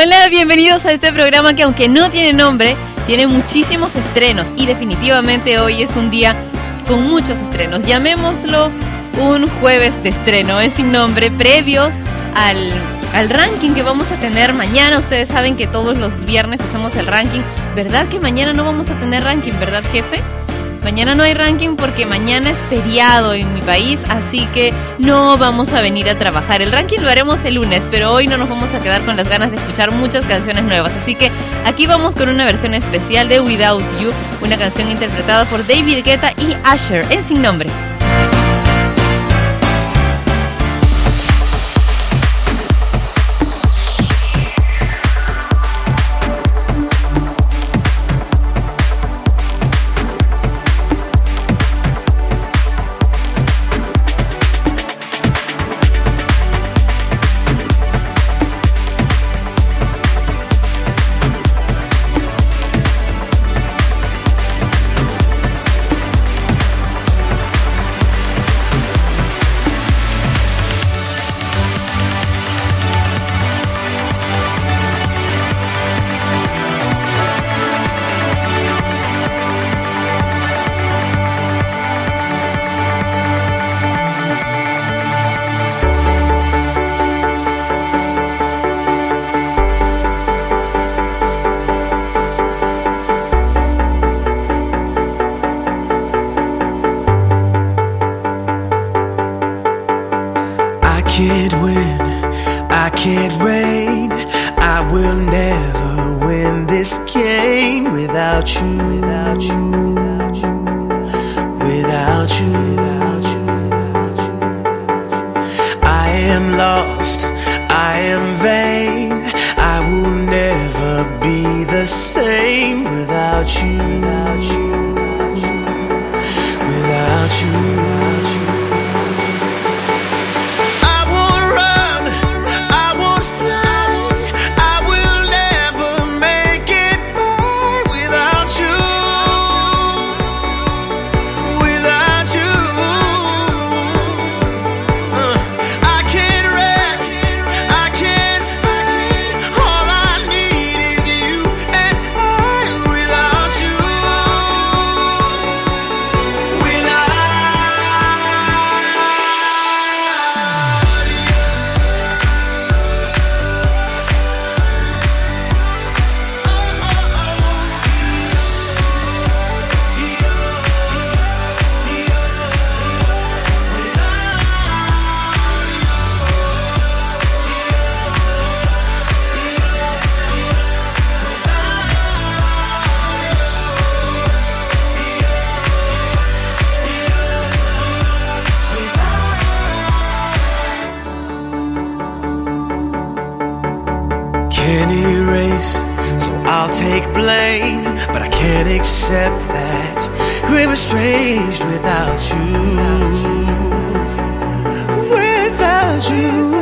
Hola, bienvenidos a este programa que aunque no tiene nombre, tiene muchísimos estrenos y definitivamente hoy es un día con muchos estrenos. Llamémoslo un jueves de estreno, es sin nombre, previos al, al ranking que vamos a tener mañana. Ustedes saben que todos los viernes hacemos el ranking. ¿Verdad que mañana no vamos a tener ranking, verdad jefe? Mañana no hay ranking porque mañana es feriado en mi país, así que no vamos a venir a trabajar. El ranking lo haremos el lunes, pero hoy no nos vamos a quedar con las ganas de escuchar muchas canciones nuevas. Así que aquí vamos con una versión especial de Without You, una canción interpretada por David Guetta y Asher en sin nombre. take blame, but I can't accept that we were estranged without you. Without you.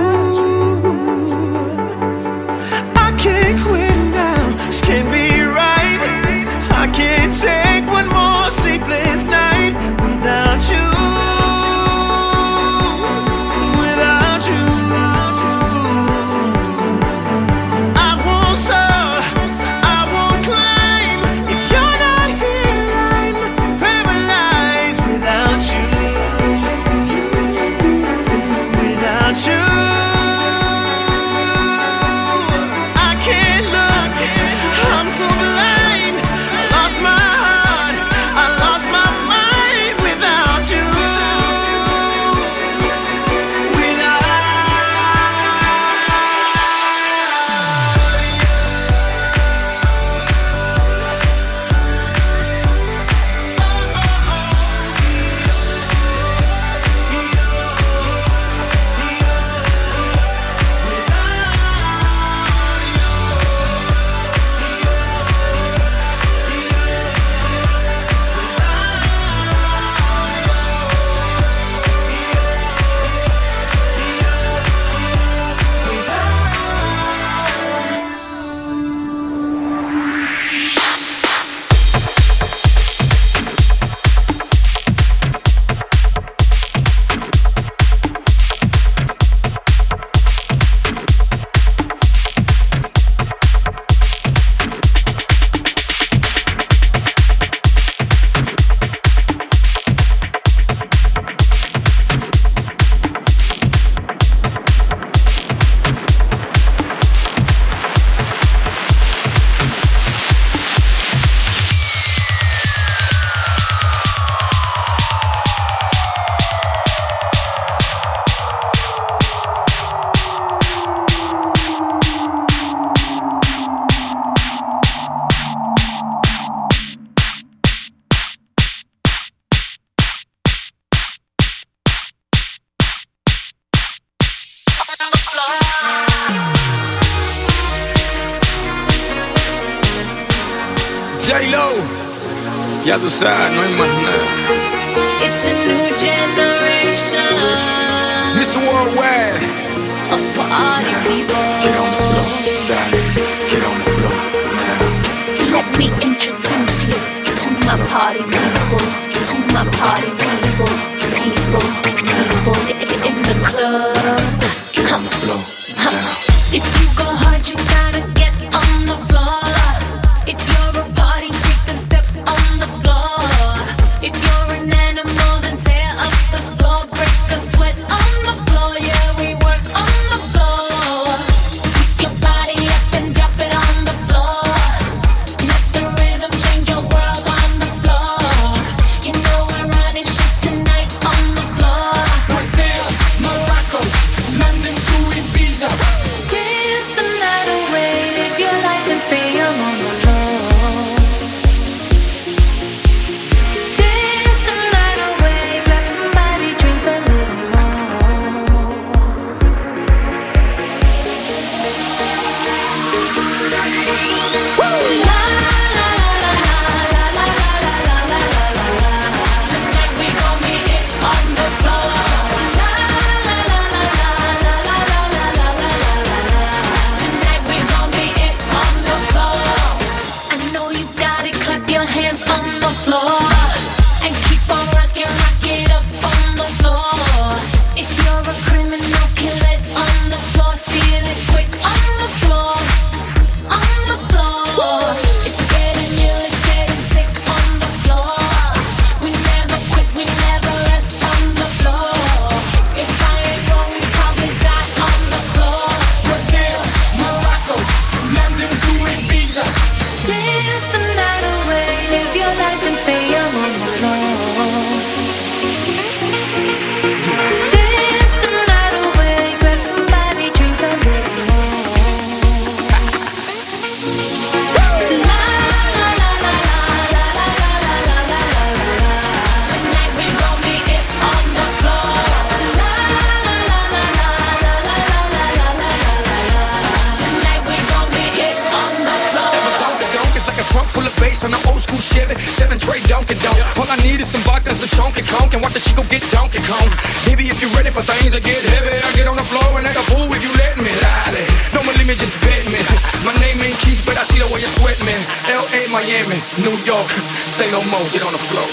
Miami, New York. Say no more, get on the floor.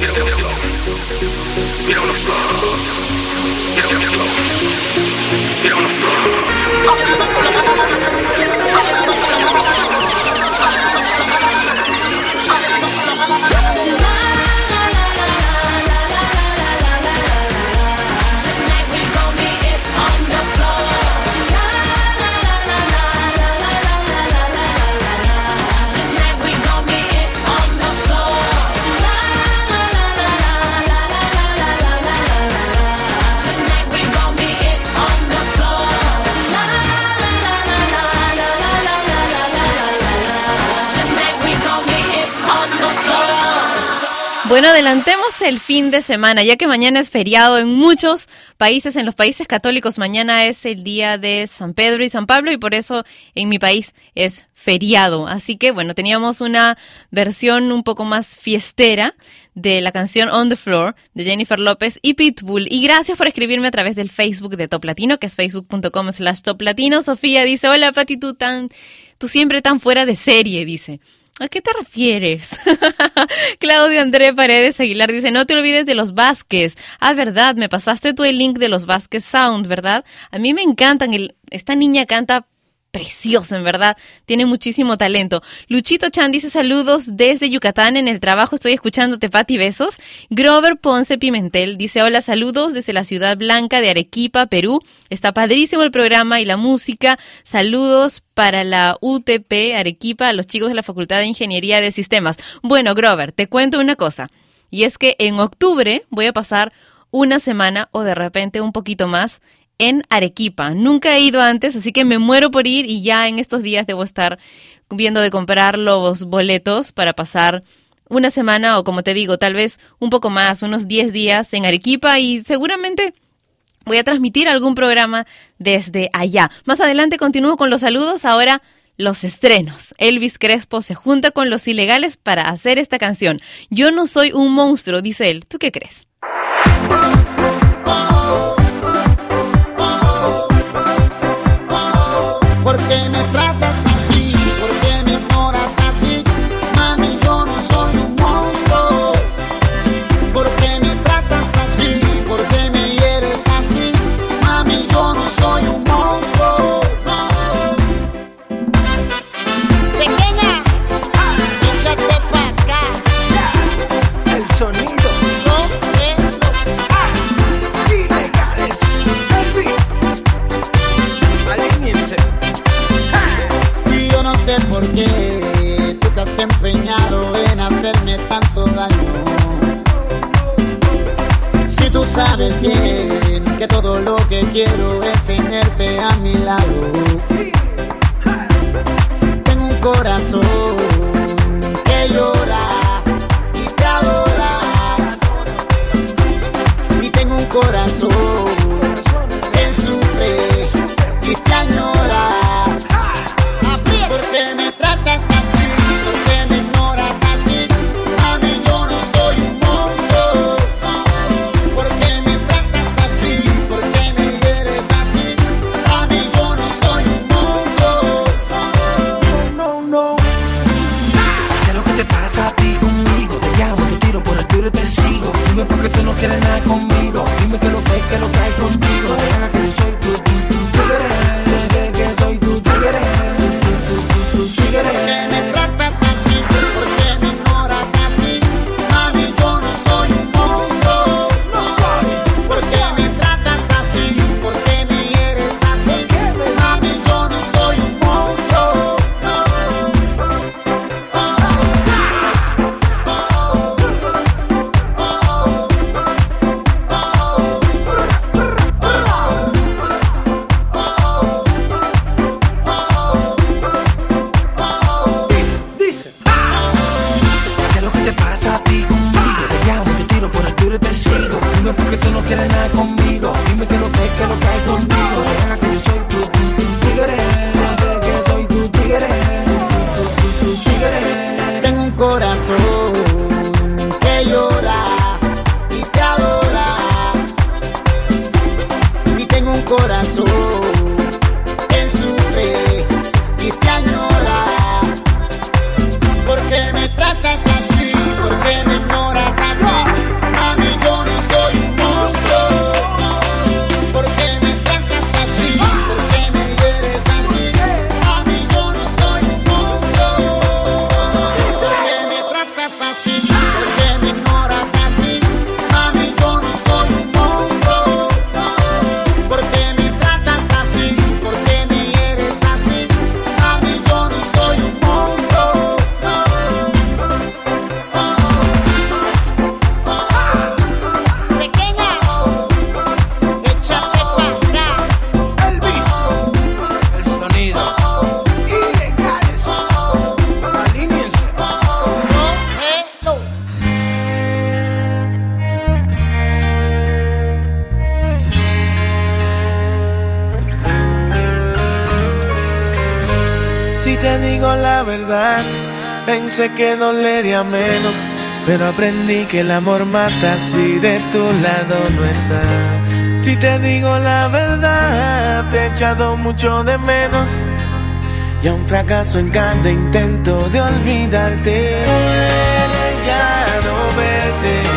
Get on the floor. Get on the floor. Get on the floor. Get on the floor. Bueno, adelantemos el fin de semana, ya que mañana es feriado en muchos países, en los países católicos mañana es el día de San Pedro y San Pablo y por eso en mi país es feriado. Así que bueno, teníamos una versión un poco más fiestera de la canción On the Floor de Jennifer López y Pitbull. Y gracias por escribirme a través del Facebook de Top Latino, que es facebook.com slash Top Latino. Sofía dice, hola Pati, tú tan, tú siempre tan fuera de serie, dice. ¿A qué te refieres? Claudio André Paredes Aguilar dice, no te olvides de los Vázquez. Ah, verdad, me pasaste tú el link de los Vázquez Sound, ¿verdad? A mí me encantan. El, esta niña canta precioso, en verdad. Tiene muchísimo talento. Luchito Chan dice saludos desde Yucatán en el trabajo. Estoy escuchándote, Pati, besos. Grover Ponce Pimentel dice hola, saludos desde la ciudad blanca de Arequipa, Perú. Está padrísimo el programa y la música. Saludos para la UTP Arequipa, a los chicos de la Facultad de Ingeniería de Sistemas. Bueno, Grover, te cuento una cosa. Y es que en octubre voy a pasar una semana o de repente un poquito más en Arequipa. Nunca he ido antes, así que me muero por ir y ya en estos días debo estar viendo de comprar los boletos para pasar una semana o como te digo, tal vez un poco más, unos 10 días en Arequipa y seguramente voy a transmitir algún programa desde allá. Más adelante continúo con los saludos, ahora los estrenos. Elvis Crespo se junta con los ilegales para hacer esta canción. Yo no soy un monstruo, dice él. ¿Tú qué crees? porque sabes bien que todo lo que quiero es tenerte a mi lado. Tengo un corazón que yo pensé que dolería menos, pero aprendí que el amor mata si de tu lado no está. Si te digo la verdad, te he echado mucho de menos. Y a un fracaso en cada intento de olvidarte, duele ya no verte.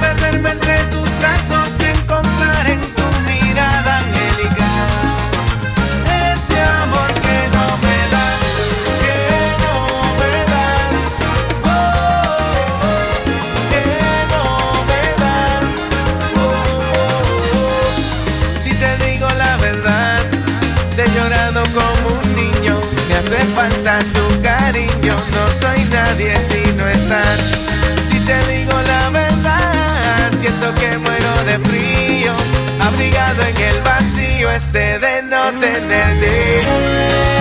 perderme entre tus brazos y encontrar en tu mirada angelical ese amor que no me das, que no me das, oh, que no me das. Oh, si te digo la verdad, te he llorado como un niño, me hace falta. En el vacío este de no tenerte.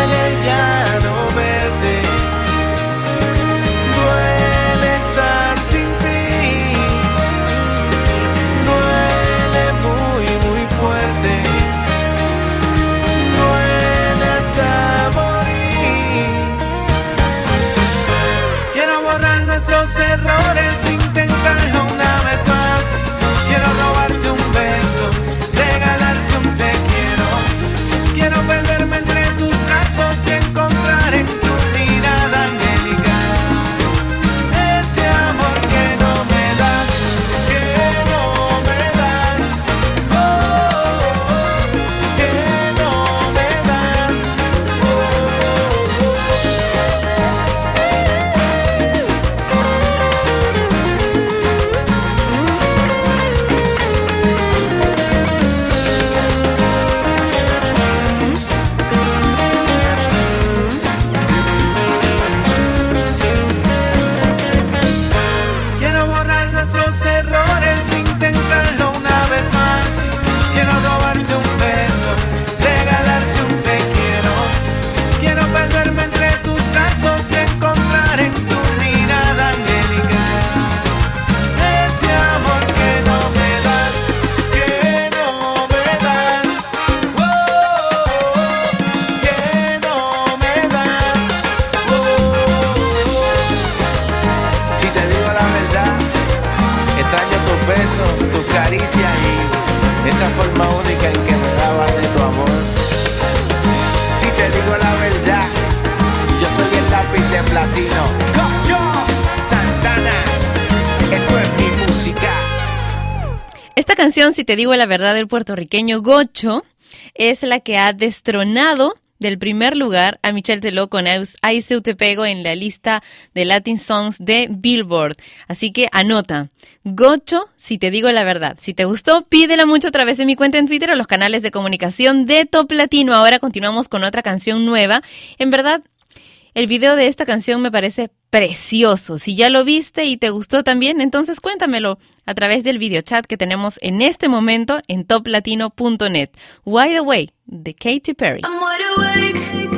Extraño tus besos, tus caricias y esa forma única en que me dabas de tu amor. Si te digo la verdad, yo soy el lápiz de platino. Cocho Santana, esto es mi música. Esta canción, si te digo la verdad, del puertorriqueño Gocho, es la que ha destronado del primer lugar a Michelle Teló con Ay Se Te Pego en la lista de Latin Songs de Billboard. Así que anota, Gocho, si te digo la verdad. Si te gustó, pídela mucho a través de mi cuenta en Twitter o los canales de comunicación de Top Latino. Ahora continuamos con otra canción nueva. En verdad, el video de esta canción me parece precioso. Si ya lo viste y te gustó también, entonces cuéntamelo a través del video chat que tenemos en este momento en toplatino.net. Wide Away de Katy Perry. I'm wide.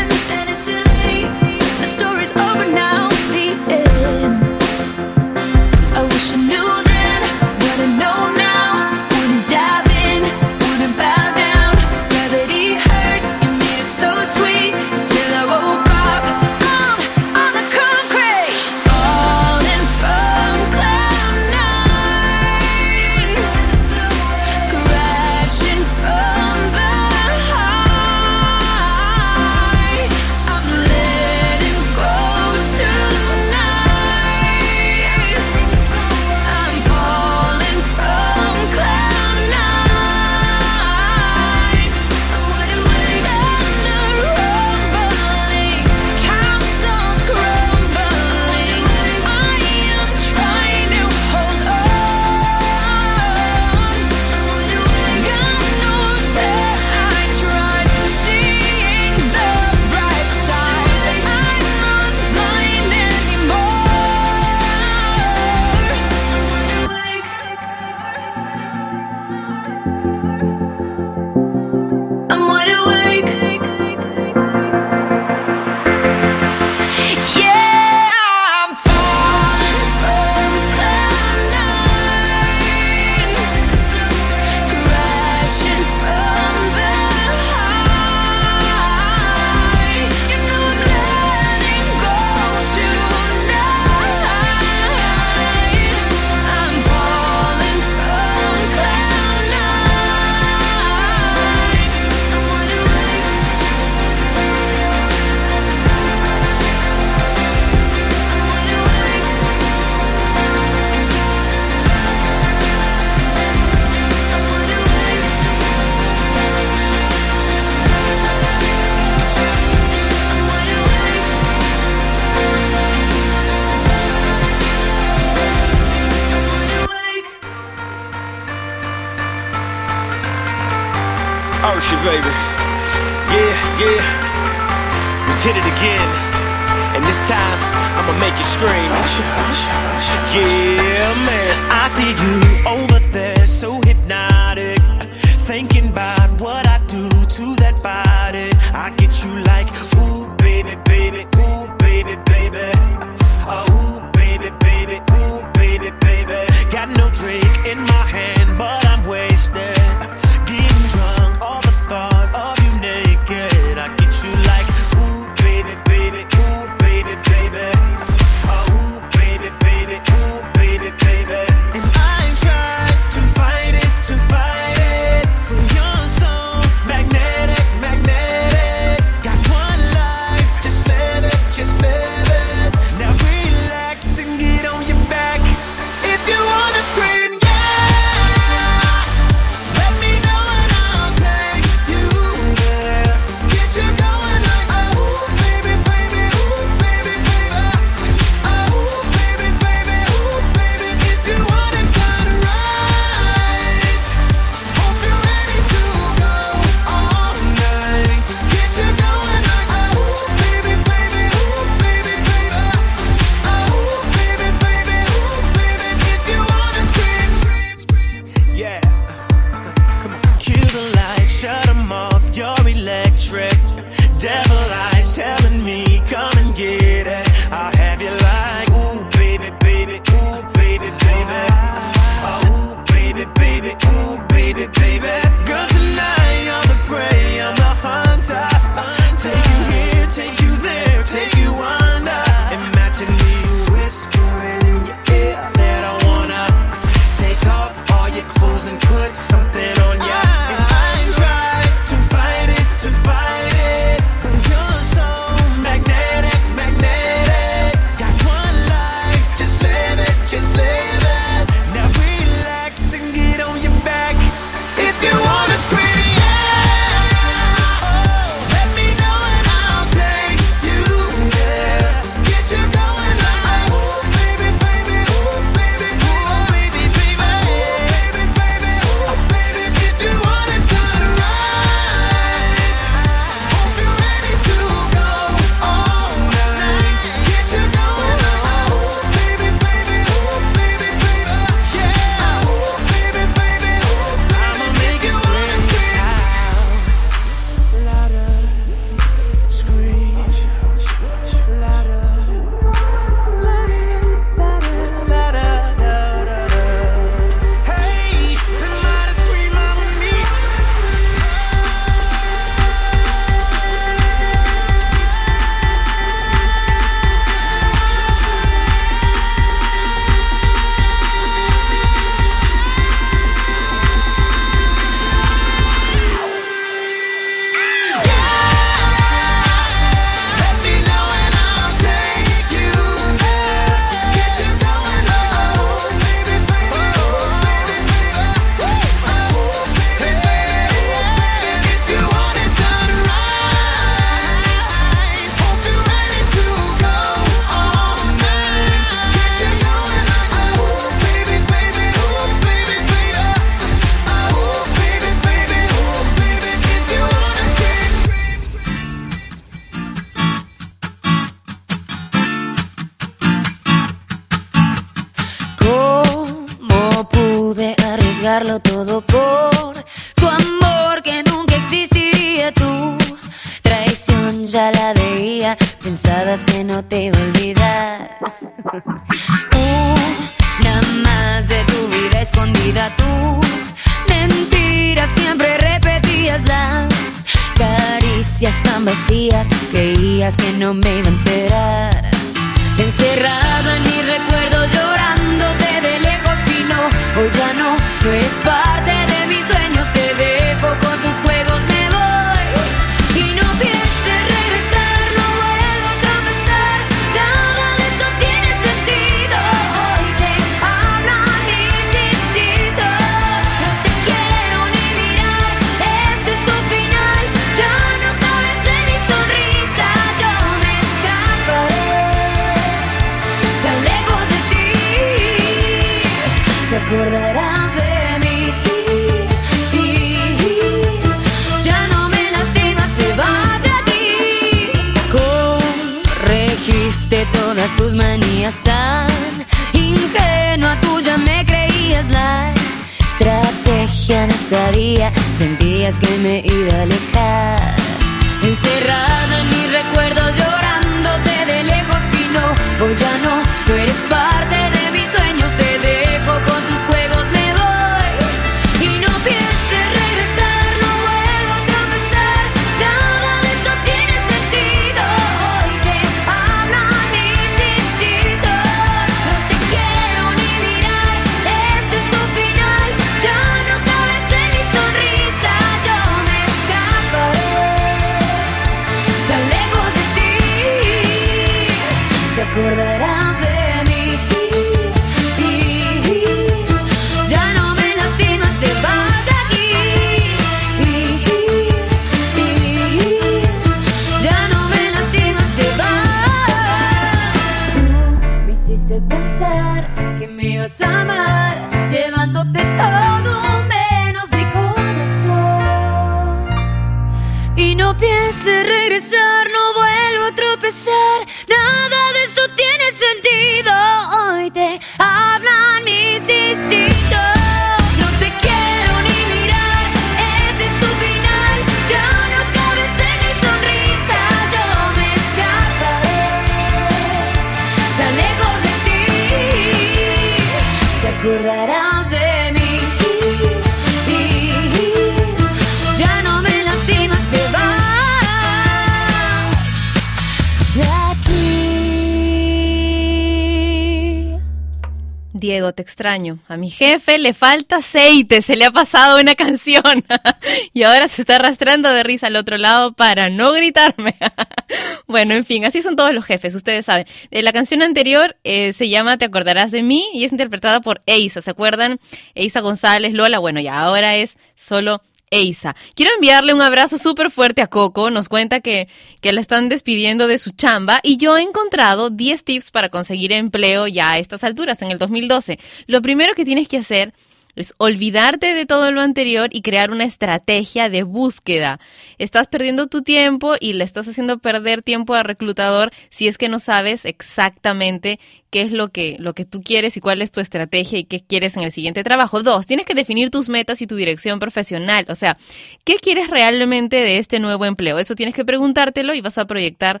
Te extraño. A mi jefe le falta aceite, se le ha pasado una canción y ahora se está arrastrando de risa al otro lado para no gritarme. bueno, en fin, así son todos los jefes, ustedes saben. Eh, la canción anterior eh, se llama Te acordarás de mí y es interpretada por Eisa, ¿se acuerdan? Eisa González, Lola, bueno, ya ahora es solo Eisa. Quiero enviarle un abrazo súper fuerte a Coco. Nos cuenta que, que la están despidiendo de su chamba y yo he encontrado 10 tips para conseguir empleo ya a estas alturas, en el 2012. Lo primero que tienes que hacer es olvidarte de todo lo anterior y crear una estrategia de búsqueda. Estás perdiendo tu tiempo y le estás haciendo perder tiempo al reclutador si es que no sabes exactamente qué es lo que, lo que tú quieres y cuál es tu estrategia y qué quieres en el siguiente trabajo. Dos, tienes que definir tus metas y tu dirección profesional. O sea, ¿qué quieres realmente de este nuevo empleo? Eso tienes que preguntártelo y vas a proyectar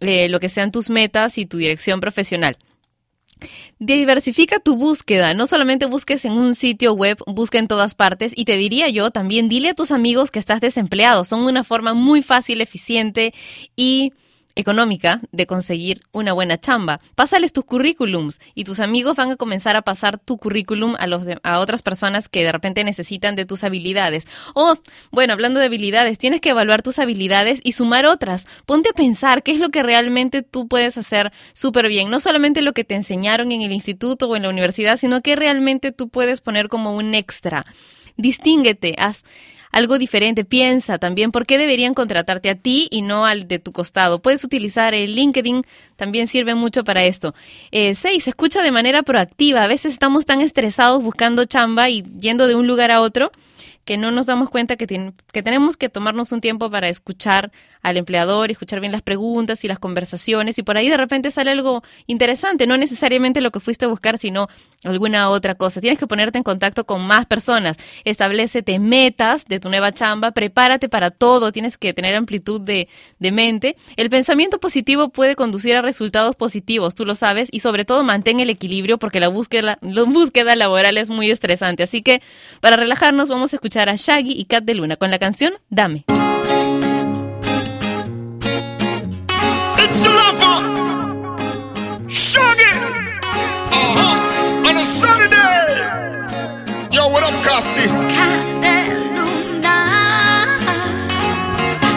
eh, lo que sean tus metas y tu dirección profesional. Diversifica tu búsqueda, no solamente busques en un sitio web, busca en todas partes. Y te diría yo también dile a tus amigos que estás desempleado, son una forma muy fácil, eficiente y económica de conseguir una buena chamba. Pásales tus currículums y tus amigos van a comenzar a pasar tu currículum a, los de- a otras personas que de repente necesitan de tus habilidades. O, bueno, hablando de habilidades, tienes que evaluar tus habilidades y sumar otras. Ponte a pensar qué es lo que realmente tú puedes hacer súper bien. No solamente lo que te enseñaron en el instituto o en la universidad, sino que realmente tú puedes poner como un extra. Distínguete, haz algo diferente, piensa también por qué deberían contratarte a ti y no al de tu costado. Puedes utilizar el LinkedIn, también sirve mucho para esto. Eh, seis, escucha de manera proactiva. A veces estamos tan estresados buscando chamba y yendo de un lugar a otro que no nos damos cuenta que, tien- que tenemos que tomarnos un tiempo para escuchar al empleador, escuchar bien las preguntas y las conversaciones y por ahí de repente sale algo interesante, no necesariamente lo que fuiste a buscar, sino alguna otra cosa. Tienes que ponerte en contacto con más personas, establecete metas de tu nueva chamba, prepárate para todo, tienes que tener amplitud de, de mente. El pensamiento positivo puede conducir a resultados positivos, tú lo sabes, y sobre todo mantén el equilibrio porque la búsqueda, la búsqueda laboral es muy estresante. Así que para relajarnos vamos a escuchar a Shaggy y Kat de Luna con la canción Dame. It's a lover! Shaggy! Uh-huh. On a sunny day! Yo, what up, Costi?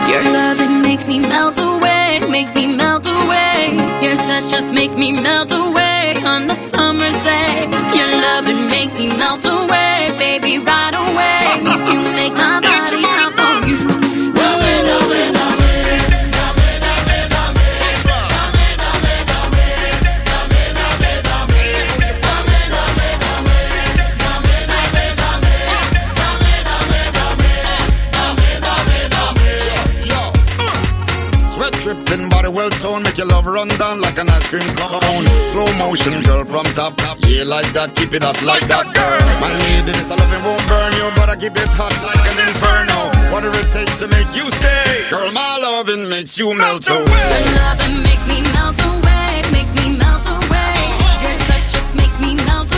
Your loving makes me melt away, makes me melt away. Your touch just makes me melt away on the summer day. Your loving makes me melt away, Sweat dripping, body well world tone, make your love run down like an ice cream cone. Slow motion, girl, from top top. Yeah, like that, keep it up like that, girl. My lady, this loving won't burn you, but I keep it hot like an inferno. Whatever it takes to make you stay, girl, my loving makes you melt away. Your loving makes me melt away, makes me melt away. Your touch just makes me melt away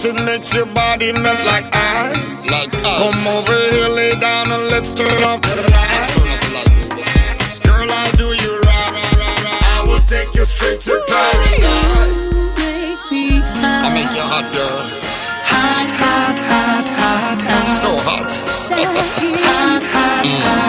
so hot it makes your body melt like ice. Like ice. Come over here, lay down and let's turn up the lights. Girl, I'll do you right. I will take you straight to paradise. I make you hot, girl. Hot, hot, hot, hot, hot. So hot. Hot, hot, hot, hot.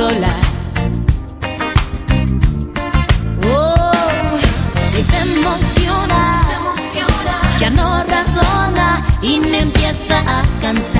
Controlar. Oh, y se emociona, ya no razona y me empieza a cantar.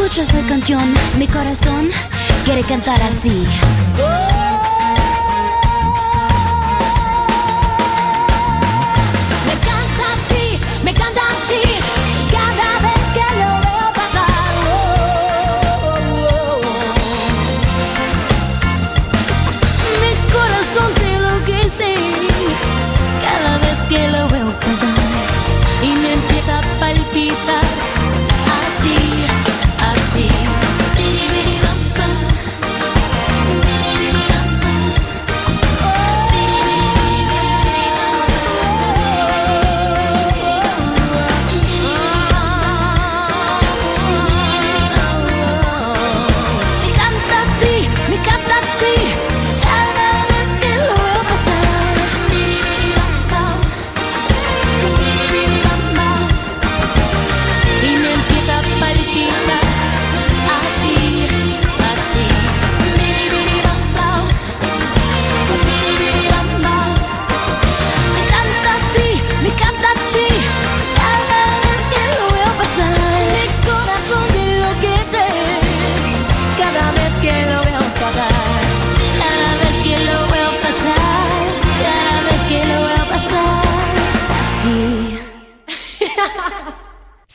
Escucha esta canción, mi corazón quiere cantar así.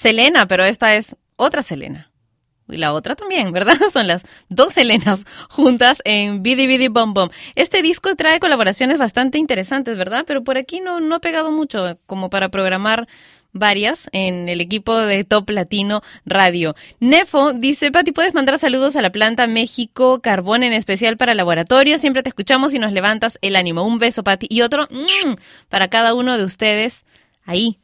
Selena, pero esta es otra Selena. Y la otra también, ¿verdad? Son las dos Selenas juntas en Bidi Bidi Bom Bom. Este disco trae colaboraciones bastante interesantes, ¿verdad? Pero por aquí no, no ha pegado mucho como para programar varias en el equipo de Top Latino Radio. Nefo dice, Pati, ¿puedes mandar saludos a la planta México Carbón en especial para laboratorio? Siempre te escuchamos y nos levantas el ánimo. Un beso, Pati. Y otro mm, para cada uno de ustedes ahí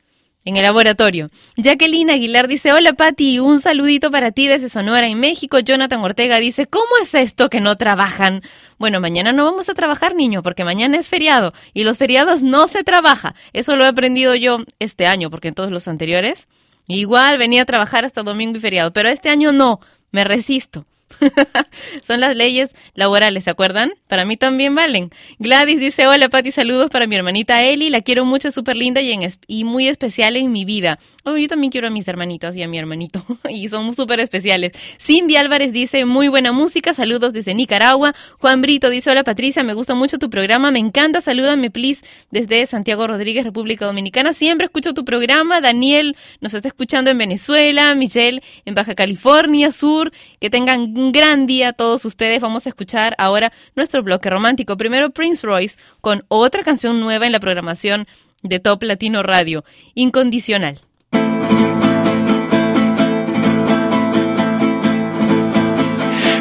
en el laboratorio. Jacqueline Aguilar dice, hola Patti, un saludito para ti desde Sonora en México. Jonathan Ortega dice, ¿cómo es esto que no trabajan? Bueno, mañana no vamos a trabajar, niño, porque mañana es feriado y los feriados no se trabaja. Eso lo he aprendido yo este año, porque en todos los anteriores igual venía a trabajar hasta domingo y feriado, pero este año no, me resisto. Son las leyes laborales, ¿se acuerdan? Para mí también valen. Gladys dice, hola Pati, saludos para mi hermanita Eli, la quiero mucho, súper linda y, en es- y muy especial en mi vida. Oh, yo también quiero a mis hermanitas y a mi hermanito, y son súper especiales. Cindy Álvarez dice, muy buena música, saludos desde Nicaragua. Juan Brito dice, hola Patricia, me gusta mucho tu programa, me encanta, salúdame please desde Santiago Rodríguez, República Dominicana. Siempre escucho tu programa. Daniel nos está escuchando en Venezuela, Michelle en Baja California Sur. Que tengan un gran día todos ustedes. Vamos a escuchar ahora nuestro bloque romántico. Primero Prince Royce con otra canción nueva en la programación de Top Latino Radio, Incondicional.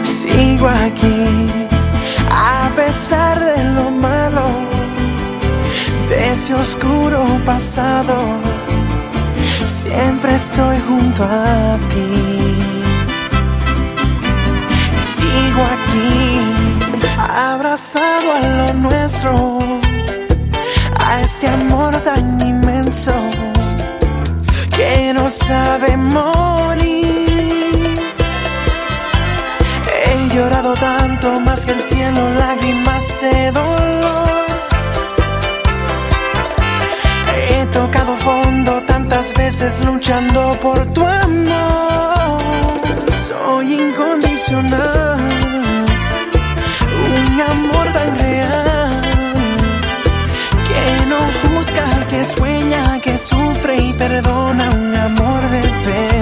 Sigo aquí, a pesar de lo malo, de ese oscuro pasado. Siempre estoy junto a ti. Sigo aquí, abrazado a lo nuestro, a este amor tan inmenso que no sabe morir. He llorado tanto más que el cielo, lágrimas de dolor. He tocado fondo tantas veces luchando por tu amor. Soy incondicional, amor tan real que no juzga, que sueña, que sufre y perdona, un amor de verdad.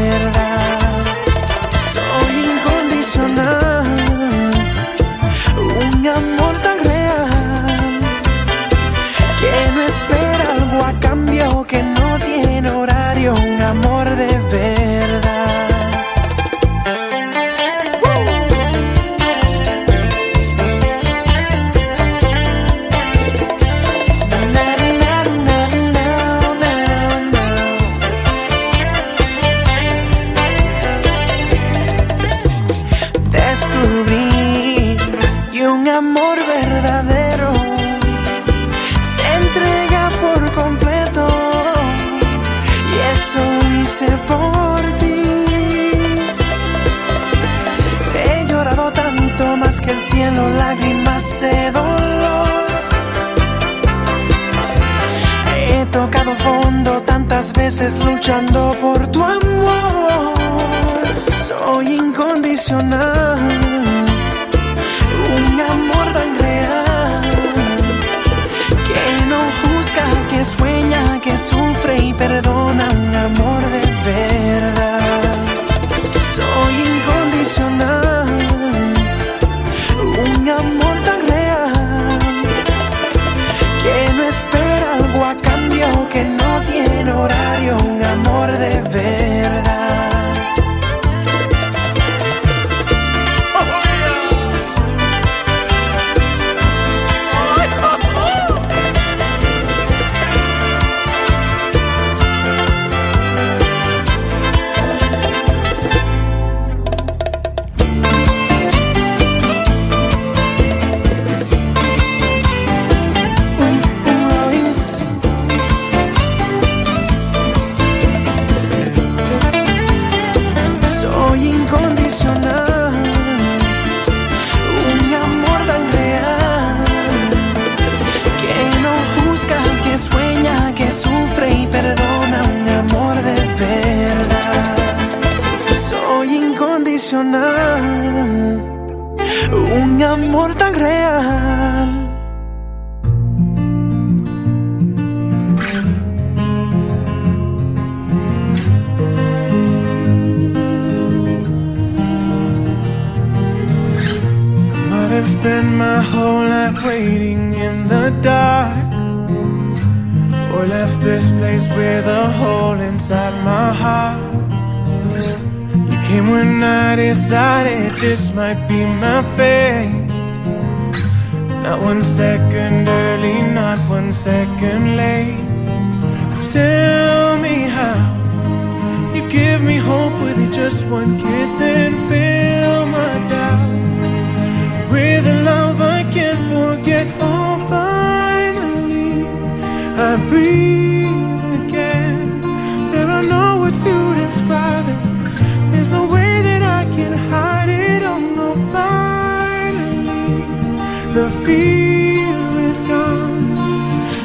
Fear is gone.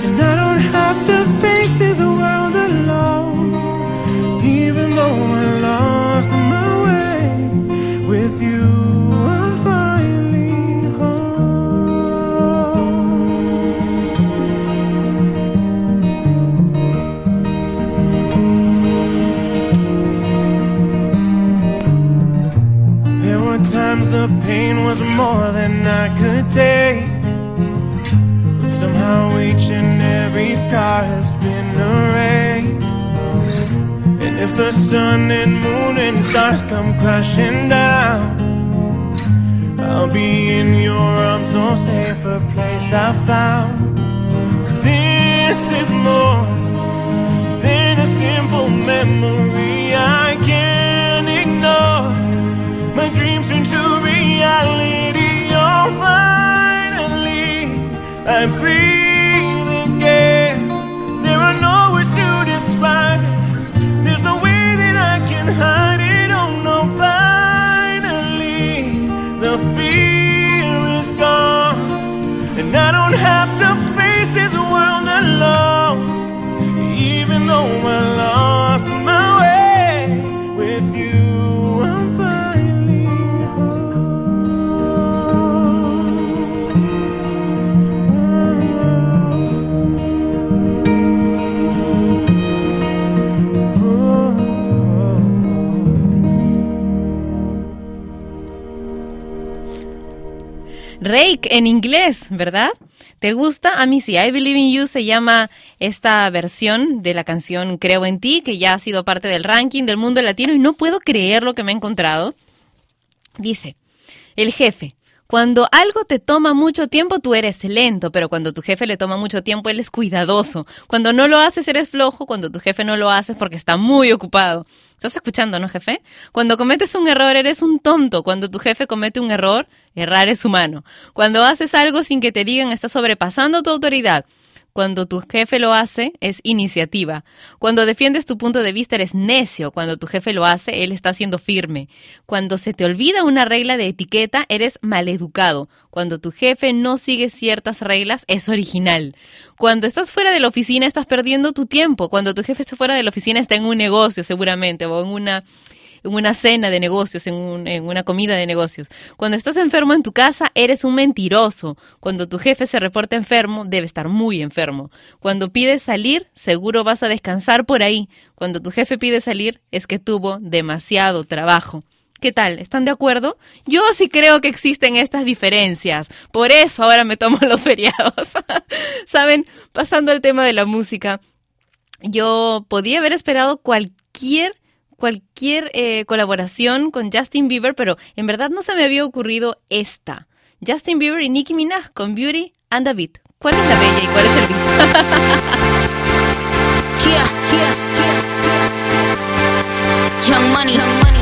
And I don't have to face this world alone. Even though I lost my way with you, I'm finally home. There were times the pain was more than I could take. Scar has been erased. And if the sun and moon and stars come crashing down, I'll be in your arms, no safer place I've found. This is more than a simple memory I can't ignore. My dreams turn to reality. Oh, finally, I breathe Rake en inglés, ¿verdad? ¿Te gusta? A mí sí. I Believe in You se llama esta versión de la canción Creo en ti, que ya ha sido parte del ranking del mundo latino y no puedo creer lo que me he encontrado. Dice, el jefe. Cuando algo te toma mucho tiempo, tú eres lento, pero cuando tu jefe le toma mucho tiempo, él es cuidadoso. Cuando no lo haces, eres flojo. Cuando tu jefe no lo hace, es porque está muy ocupado. ¿Estás escuchando, no, jefe? Cuando cometes un error, eres un tonto. Cuando tu jefe comete un error, errar es humano. Cuando haces algo sin que te digan, estás sobrepasando tu autoridad. Cuando tu jefe lo hace, es iniciativa. Cuando defiendes tu punto de vista, eres necio. Cuando tu jefe lo hace, él está siendo firme. Cuando se te olvida una regla de etiqueta, eres maleducado. Cuando tu jefe no sigue ciertas reglas, es original. Cuando estás fuera de la oficina, estás perdiendo tu tiempo. Cuando tu jefe está fuera de la oficina, está en un negocio seguramente o en una en una cena de negocios, en, un- en una comida de negocios. Cuando estás enfermo en tu casa, eres un mentiroso. Cuando tu jefe se reporta enfermo, debe estar muy enfermo. Cuando pides salir, seguro vas a descansar por ahí. Cuando tu jefe pide salir, es que tuvo demasiado trabajo. ¿Qué tal? ¿Están de acuerdo? Yo sí creo que existen estas diferencias. Por eso ahora me tomo los feriados. Saben, pasando al tema de la música, yo podía haber esperado cualquier cualquier eh, colaboración con Justin Bieber, pero en verdad no se me había ocurrido esta. Justin Bieber y Nicki Minaj con Beauty and the Beat. ¿Cuál es la bella y cuál es el beat? Young Money.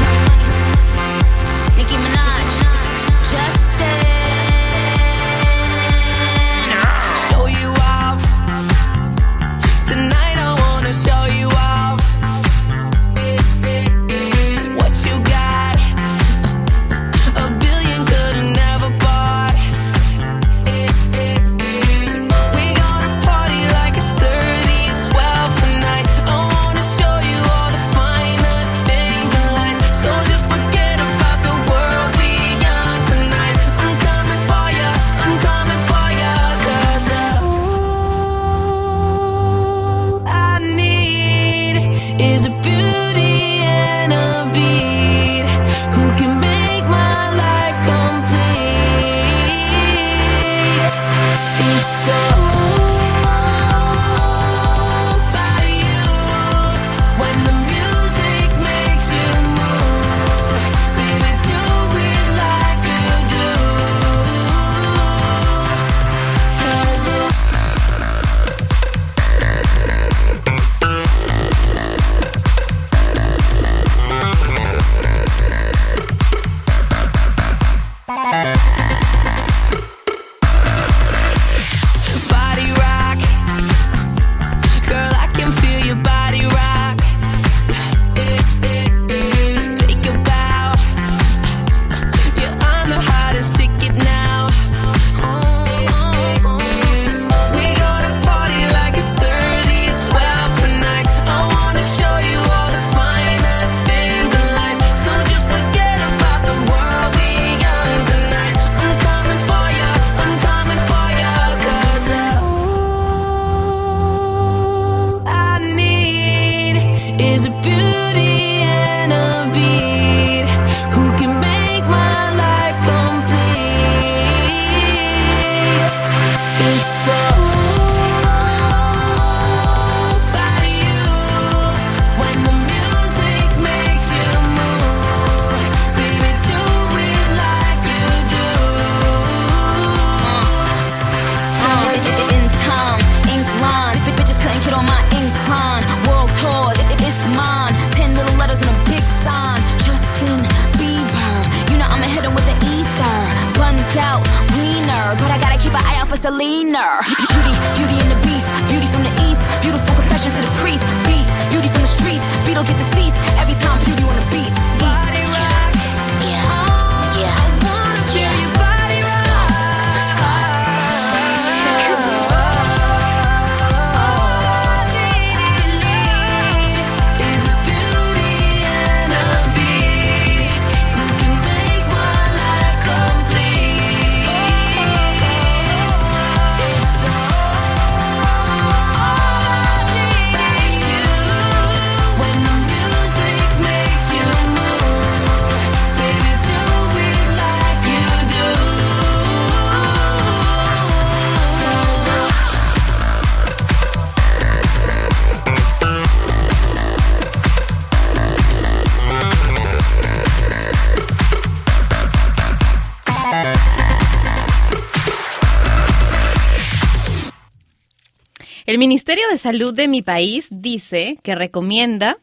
Ministerio de Salud de mi país dice que recomienda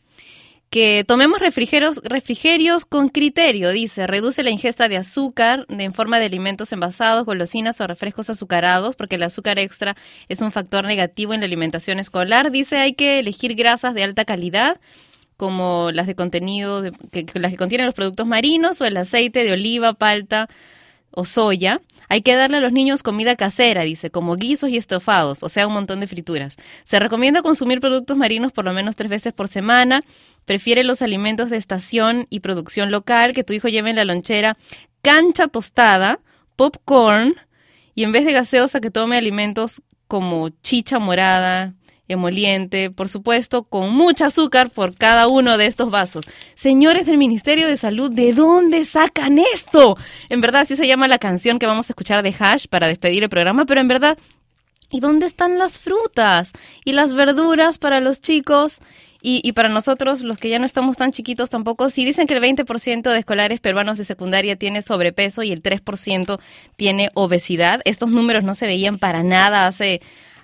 que tomemos refrigerios, refrigerios con criterio, dice, reduce la ingesta de azúcar en forma de alimentos envasados, golosinas o refrescos azucarados, porque el azúcar extra es un factor negativo en la alimentación escolar. Dice, hay que elegir grasas de alta calidad, como las de contenido, de- que las que contienen los productos marinos o el aceite de oliva, palta o soya. Hay que darle a los niños comida casera, dice, como guisos y estofados, o sea, un montón de frituras. Se recomienda consumir productos marinos por lo menos tres veces por semana. Prefiere los alimentos de estación y producción local, que tu hijo lleve en la lonchera cancha tostada, popcorn y en vez de gaseosa que tome alimentos como chicha morada, emoliente, por supuesto, con mucho azúcar por cada uno de estos vasos. Señores del Ministerio de Salud, ¿de dónde sacan esto? En verdad, así se llama la canción que vamos a escuchar de Hash para despedir el programa, pero en verdad, ¿y dónde están las frutas y las verduras para los chicos? Y, y para nosotros, los que ya no estamos tan chiquitos tampoco, si dicen que el 20% de escolares peruanos de secundaria tiene sobrepeso y el 3% tiene obesidad, estos números no se veían para nada hace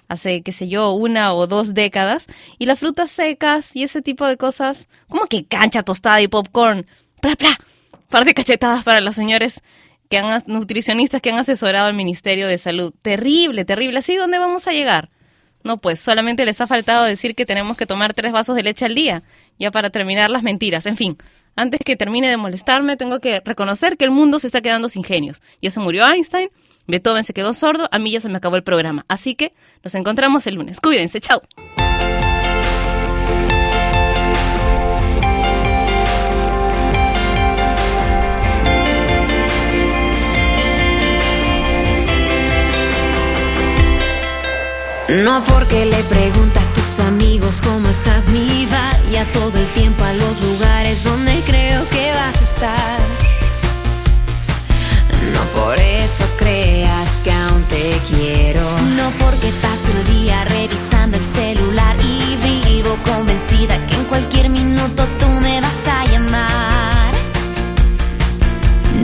hace, qué sé yo, una o dos décadas, y las frutas secas y ese tipo de cosas, como que cancha tostada y popcorn, bla, bla, par de cachetadas para los señores que han, nutricionistas que han asesorado al Ministerio de Salud. Terrible, terrible. ¿Así dónde vamos a llegar? No, pues solamente les ha faltado decir que tenemos que tomar tres vasos de leche al día, ya para terminar las mentiras. En fin, antes que termine de molestarme, tengo que reconocer que el mundo se está quedando sin genios. Ya se murió Einstein, Beethoven se quedó sordo, a mí ya se me acabó el programa. Así que nos encontramos el lunes. Cuídense, chao. No porque le pregunta a tus amigos cómo estás, mi vaya todo el tiempo a los lugares donde creo que vas a estar. No por eso te quiero. No porque paso el día revisando el celular y vivo convencida que en cualquier minuto tú me vas a llamar.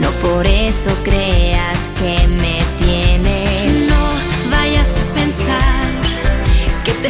No por eso creas que me tienes. No vayas a pensar que te